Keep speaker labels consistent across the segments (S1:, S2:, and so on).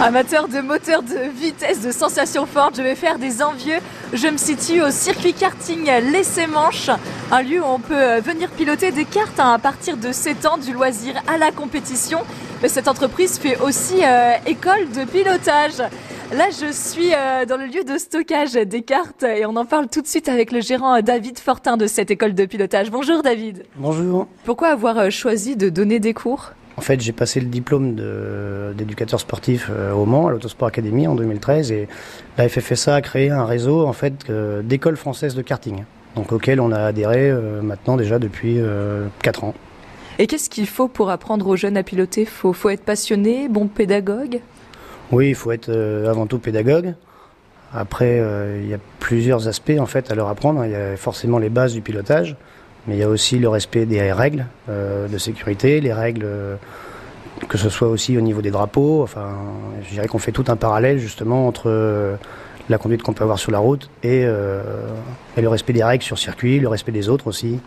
S1: Amateur de moteur de vitesse, de sensations fortes, je vais faire des envieux. Je me situe au circuit karting Laissez Manche, un lieu où on peut venir piloter des cartes hein, à partir de 7 ans, du loisir à la compétition. Cette entreprise fait aussi euh, école de pilotage. Là, je suis euh, dans le lieu de stockage des cartes et on en parle tout de suite avec le gérant David Fortin de cette école de pilotage. Bonjour David.
S2: Bonjour.
S1: Pourquoi avoir euh, choisi de donner des cours?
S2: En fait, j'ai passé le diplôme d'éducateur sportif euh, au Mans, à l'Autosport Academy en 2013 et la FFSA a créé un réseau en fait d'écoles françaises de karting, donc auquel on a adhéré maintenant déjà depuis 4 ans.
S1: Et qu'est-ce qu'il faut pour apprendre aux jeunes à piloter? Faut, faut être passionné, bon pédagogue?
S2: Oui, il faut être euh, avant tout pédagogue. Après, euh, il y a plusieurs aspects en fait à leur apprendre. Il y a forcément les bases du pilotage, mais il y a aussi le respect des règles euh, de sécurité, les règles que ce soit aussi au niveau des drapeaux. Enfin, je dirais qu'on fait tout un parallèle justement entre la conduite qu'on peut avoir sur la route et, le respect des règles sur circuit, le respect des autres aussi.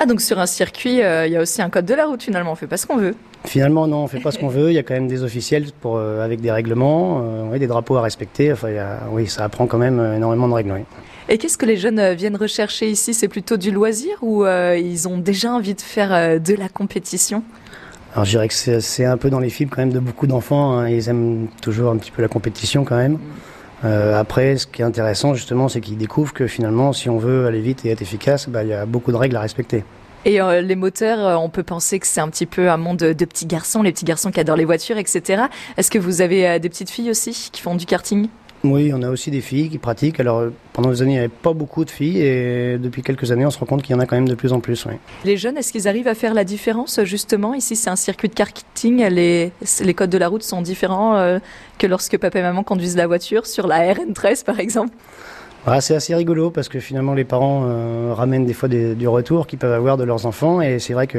S1: Ah donc sur un circuit, il y a aussi un code de la route finalement, on fait pas ce qu'on veut.
S2: Finalement, non, on fait pas ce qu'on veut. Il y a quand même des officiels pour, euh, avec des règlements, euh, des drapeaux à respecter. Enfin, oui, ça apprend quand même euh, énormément de règles.
S1: Et qu'est-ce que les jeunes viennent rechercher ici? C'est plutôt du loisir ou ils ont déjà envie de faire de la compétition?
S2: Alors, je dirais que c'est un peu dans les fibres quand même de beaucoup d'enfants. Hein. Ils aiment toujours un petit peu la compétition quand même. Mm. après, ce qui est intéressant justement, c'est qu'ils découvrent que finalement, si on veut aller vite et être efficace, bah, il y a beaucoup de règles à respecter.
S1: Et euh, les moteurs, euh, on peut penser que c'est un petit peu un monde de petits garçons, les petits garçons qui adorent les voitures, etc. Est-ce que vous avez euh, des petites filles aussi qui font du karting?
S2: Oui, on a aussi des filles qui pratiquent. Alors pendant des années, il n'y avait pas beaucoup de filles et depuis quelques années, on se rend compte qu'il y en a quand même de plus en plus.
S1: Les jeunes, est-ce qu'ils arrivent à faire la différence justement? Ici, c'est un circuit de karting. Les, les codes de la route sont différents que lorsque papa et maman conduisent la voiture sur la RN13 par exemple
S2: ah, c'est assez rigolo parce que finalement les parents euh, ramènent des fois du retour qu'ils peuvent avoir de leurs enfants et c'est vrai que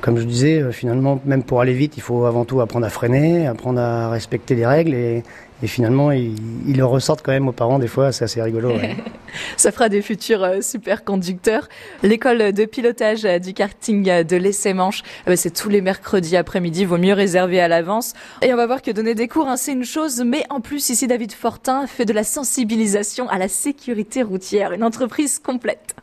S2: comme je disais, euh, finalement, même pour aller vite, il faut avant tout apprendre à freiner, apprendre à respecter les règles et, finalement, ils, le ressortent quand même aux parents des fois, c'est assez rigolo.
S1: Ça fera des futurs euh, super conducteurs. L'école de pilotage du karting de l'Essai Manche, c'est tous les mercredis après-midi, vaut mieux réserver à l'avance. Et on va voir que donner des cours, hein, c'est une chose, mais en plus, ici, David Fortin fait de la sensibilisation à la sécurité routière, une entreprise complète.